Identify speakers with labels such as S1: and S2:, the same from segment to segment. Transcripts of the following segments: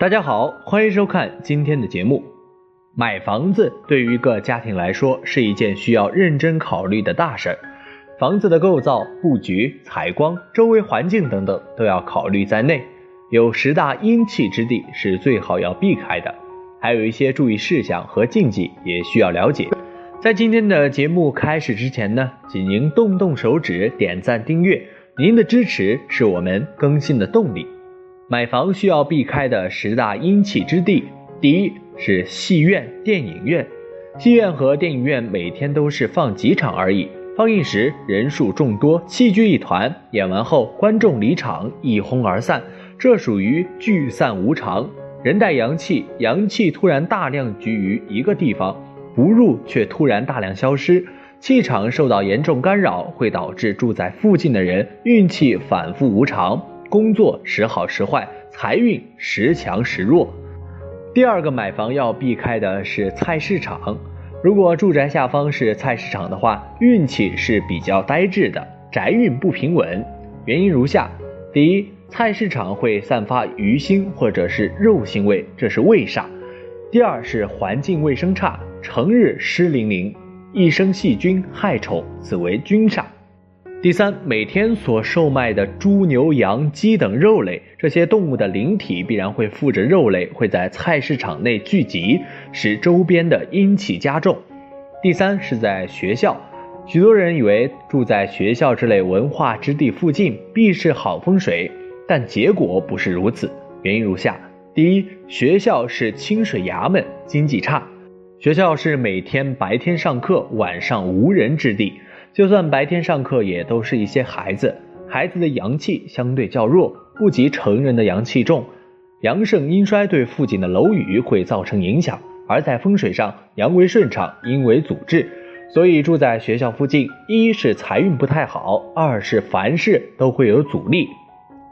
S1: 大家好，欢迎收看今天的节目。买房子对于一个家庭来说是一件需要认真考虑的大事儿，房子的构造、布局、采光、周围环境等等都要考虑在内。有十大阴气之地是最好要避开的，还有一些注意事项和禁忌也需要了解。在今天的节目开始之前呢，请您动动手指点赞订阅，您的支持是我们更新的动力。买房需要避开的十大阴气之地，第一是戏院、电影院。戏院和电影院每天都是放几场而已，放映时人数众多，戏剧一团，演完后观众离场，一哄而散，这属于聚散无常。人带阳气，阳气突然大量聚于一个地方，不入却突然大量消失，气场受到严重干扰，会导致住在附近的人运气反复无常。工作时好时坏，财运时强时弱。第二个买房要避开的是菜市场。如果住宅下方是菜市场的话，运气是比较呆滞的，宅运不平稳。原因如下：第一，菜市场会散发鱼腥或者是肉腥味，这是胃煞；第二是环境卫生差，成日湿淋淋，一生细菌害虫，此为菌煞。第三，每天所售卖的猪、牛、羊、鸡等肉类，这些动物的灵体必然会附着肉类，会在菜市场内聚集，使周边的阴气加重。第三是在学校，许多人以为住在学校这类文化之地附近必是好风水，但结果不是如此。原因如下：第一，学校是清水衙门，经济差，学校是每天白天上课，晚上无人之地。就算白天上课，也都是一些孩子，孩子的阳气相对较弱，不及成人的阳气重，阳盛阴衰对附近的楼宇会造成影响。而在风水上，阳为顺畅，阴为阻滞，所以住在学校附近，一是财运不太好，二是凡事都会有阻力。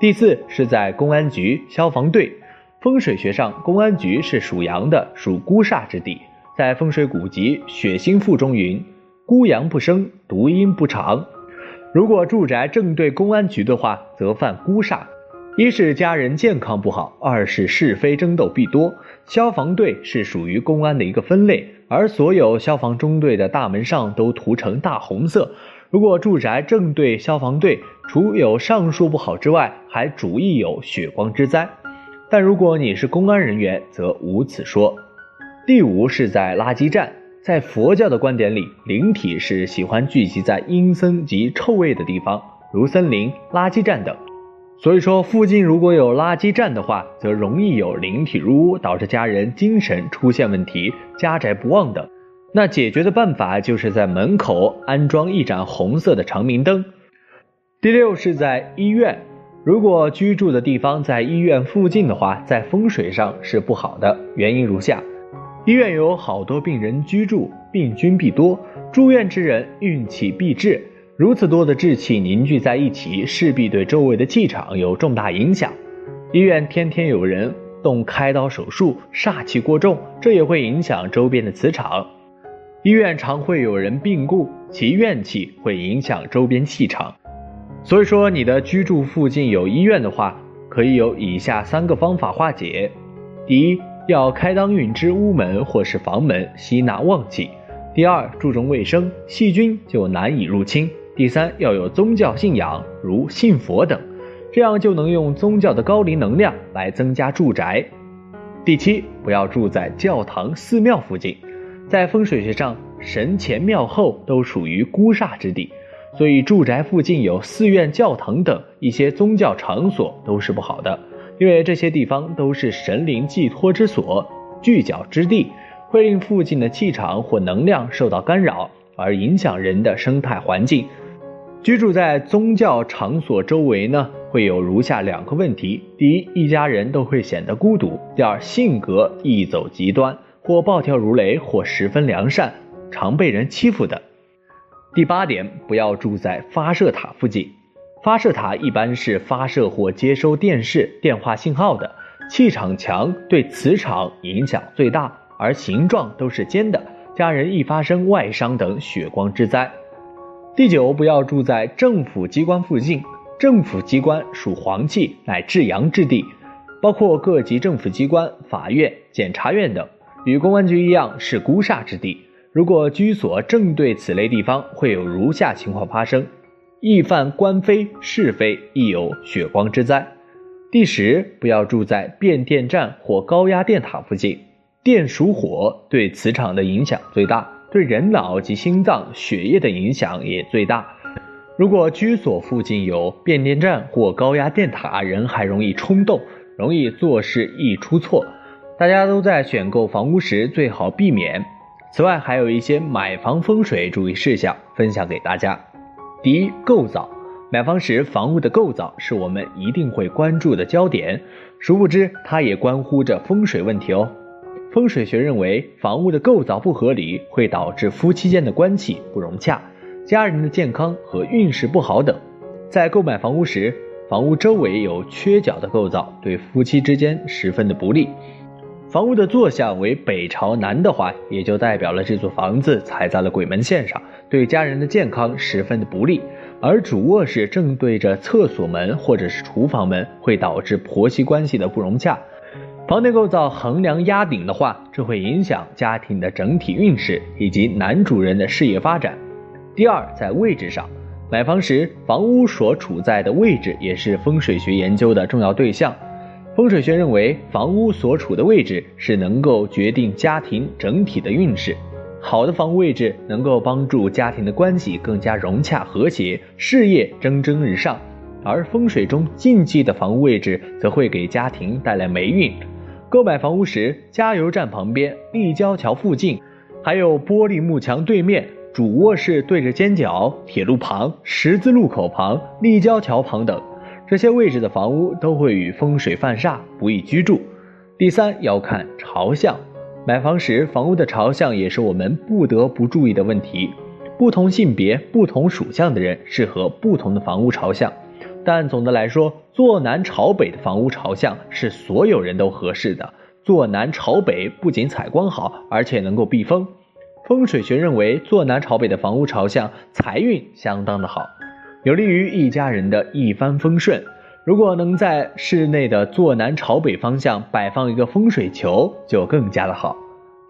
S1: 第四是在公安局、消防队。风水学上，公安局是属阳的，属孤煞之地。在风水古籍《血星赋》中云。孤阳不生，独阴不长。如果住宅正对公安局的话，则犯孤煞。一是家人健康不好，二是是非争斗必多。消防队是属于公安的一个分类，而所有消防中队的大门上都涂成大红色。如果住宅正对消防队，除有上述不好之外，还主易有血光之灾。但如果你是公安人员，则无此说。第五是在垃圾站。在佛教的观点里，灵体是喜欢聚集在阴森及臭味的地方，如森林、垃圾站等。所以说，附近如果有垃圾站的话，则容易有灵体入屋，导致家人精神出现问题、家宅不旺等。那解决的办法就是在门口安装一盏红色的长明灯。第六是在医院，如果居住的地方在医院附近的话，在风水上是不好的，原因如下。医院有好多病人居住，病菌必多，住院之人运气必滞。如此多的志气凝聚在一起，势必对周围的气场有重大影响。医院天天有人动开刀手术，煞气过重，这也会影响周边的磁场。医院常会有人病故，其怨气会影响周边气场。所以说，你的居住附近有医院的话，可以有以下三个方法化解：第一。要开当运之屋门或是房门，吸纳旺气。第二，注重卫生，细菌就难以入侵。第三，要有宗教信仰，如信佛等，这样就能用宗教的高灵能量来增加住宅。第七，不要住在教堂、寺庙附近，在风水学上，神前庙后都属于孤煞之地，所以住宅附近有寺院、教堂等一些宗教场所都是不好的。因为这些地方都是神灵寄托之所、聚脚之地，会令附近的气场或能量受到干扰，而影响人的生态环境。居住在宗教场所周围呢，会有如下两个问题：第一，一家人都会显得孤独；第二，性格易走极端，或暴跳如雷，或十分良善，常被人欺负的。第八点，不要住在发射塔附近。发射塔一般是发射或接收电视、电话信号的，气场强，对磁场影响最大，而形状都是尖的，家人易发生外伤等血光之灾。第九，不要住在政府机关附近，政府机关属黄气，乃至阳之地，包括各级政府机关、法院、检察院等，与公安局一样是孤煞之地。如果居所正对此类地方，会有如下情况发生：易犯官非是非，亦有血光之灾。第十，不要住在变电站或高压电塔附近。电属火，对磁场的影响最大，对人脑及心脏、血液的影响也最大。如果居所附近有变电站或高压电塔，人还容易冲动。容易做事易出错，大家都在选购房屋时最好避免。此外，还有一些买房风水注意事项分享给大家。第一，构造。买房时房屋的构造是我们一定会关注的焦点，殊不知它也关乎着风水问题哦。风水学认为，房屋的构造不合理会导致夫妻间的关系不融洽，家人的健康和运势不好等。在购买房屋时，房屋周围有缺角的构造，对夫妻之间十分的不利。房屋的坐向为北朝南的话，也就代表了这座房子踩在了鬼门线上，对家人的健康十分的不利。而主卧室正对着厕所门或者是厨房门，会导致婆媳关系的不融洽。房内构造横梁压顶的话，这会影响家庭的整体运势以及男主人的事业发展。第二，在位置上。买房时，房屋所处在的位置也是风水学研究的重要对象。风水学认为，房屋所处的位置是能够决定家庭整体的运势。好的房屋位置能够帮助家庭的关系更加融洽和谐，事业蒸蒸日上；而风水中禁忌的房屋位置则会给家庭带来霉运。购买房屋时，加油站旁边、立交桥附近，还有玻璃幕墙对面。主卧室对着尖角、铁路旁、十字路口旁、立交桥旁等这些位置的房屋都会与风水犯煞，不宜居住。第三，要看朝向。买房时，房屋的朝向也是我们不得不注意的问题。不同性别、不同属相的人适合不同的房屋朝向，但总的来说，坐南朝北的房屋朝向是所有人都合适的。坐南朝北不仅采光好，而且能够避风。风水学认为，坐南朝北的房屋朝向财运相当的好，有利于一家人的一帆风顺。如果能在室内的坐南朝北方向摆放一个风水球，就更加的好。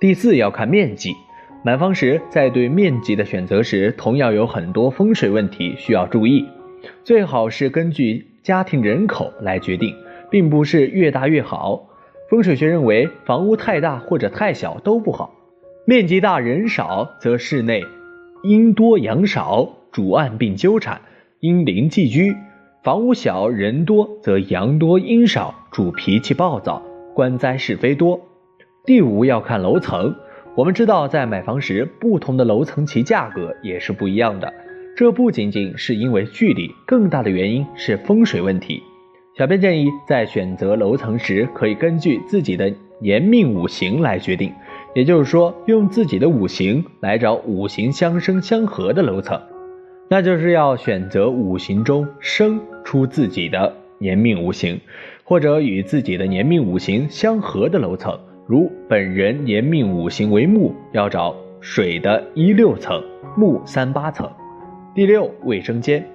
S1: 第四要看面积，买房时在对面积的选择时，同样有很多风水问题需要注意。最好是根据家庭人口来决定，并不是越大越好。风水学认为，房屋太大或者太小都不好。面积大人少，则室内阴多阳少，主暗并纠缠，阴灵寄居；房屋小人多，则阳多阴少，主脾气暴躁，官灾是非多。第五要看楼层，我们知道在买房时，不同的楼层其价格也是不一样的。这不仅仅是因为距离，更大的原因是风水问题。小编建议在选择楼层时，可以根据自己的年命五行来决定。也就是说，用自己的五行来找五行相生相合的楼层，那就是要选择五行中生出自己的年命五行，或者与自己的年命五行相合的楼层。如本人年命五行为木，要找水的一六层，木三八层。第六，卫生间，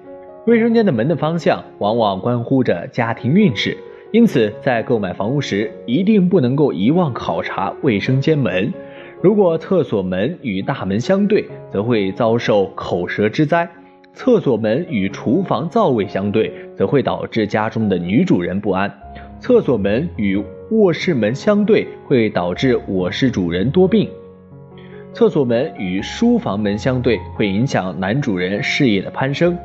S1: 卫生间的门的方向往往关乎着家庭运势。因此，在购买房屋时，一定不能够遗忘考察卫生间门。如果厕所门与大门相对，则会遭受口舌之灾；厕所门与厨房灶位相对，则会导致家中的女主人不安；厕所门与卧室门相对，会导致卧室主人多病；厕所门与书房门相对，会影响男主人事业的攀升。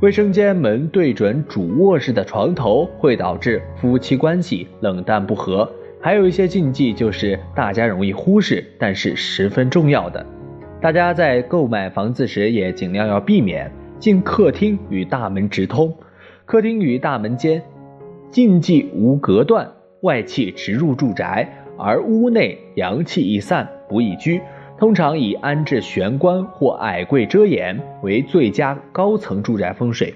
S1: 卫生间门对准主卧室的床头，会导致夫妻关系冷淡不和。还有一些禁忌，就是大家容易忽视，但是十分重要的。大家在购买房子时，也尽量要避免进客厅与大门直通，客厅与大门间禁忌无隔断，外气直入住宅，而屋内阳气易散，不宜居。通常以安置玄关或矮柜遮掩为最佳高层住宅风水。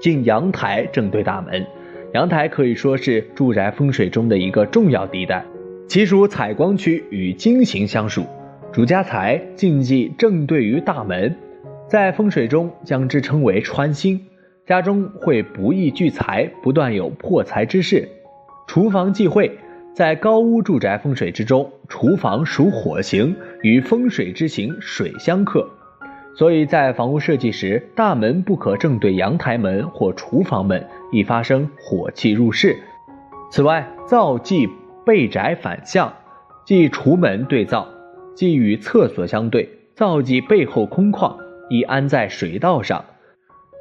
S1: 进阳台正对大门，阳台可以说是住宅风水中的一个重要地带，其属采光区，与金形相属，主家财，禁忌正对于大门，在风水中将之称为穿心，家中会不易聚财，不断有破财之事。厨房忌讳。在高屋住宅风水之中，厨房属火形，与风水之行水相克，所以在房屋设计时，大门不可正对阳台门或厨房门，易发生火气入室。此外，灶忌背宅反向，即厨门对灶，即与厕所相对，灶忌背后空旷，易安在水道上。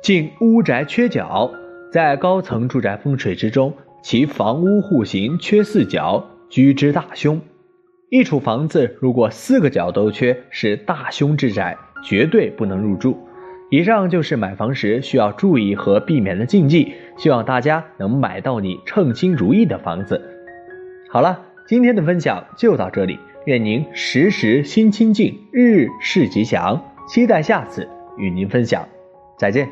S1: 进屋宅缺角，在高层住宅风水之中。其房屋户型缺四角，居之大凶。一处房子如果四个角都缺，是大凶之宅，绝对不能入住。以上就是买房时需要注意和避免的禁忌，希望大家能买到你称心如意的房子。好了，今天的分享就到这里，愿您时时心清静，日日事吉祥。期待下次与您分享，再见。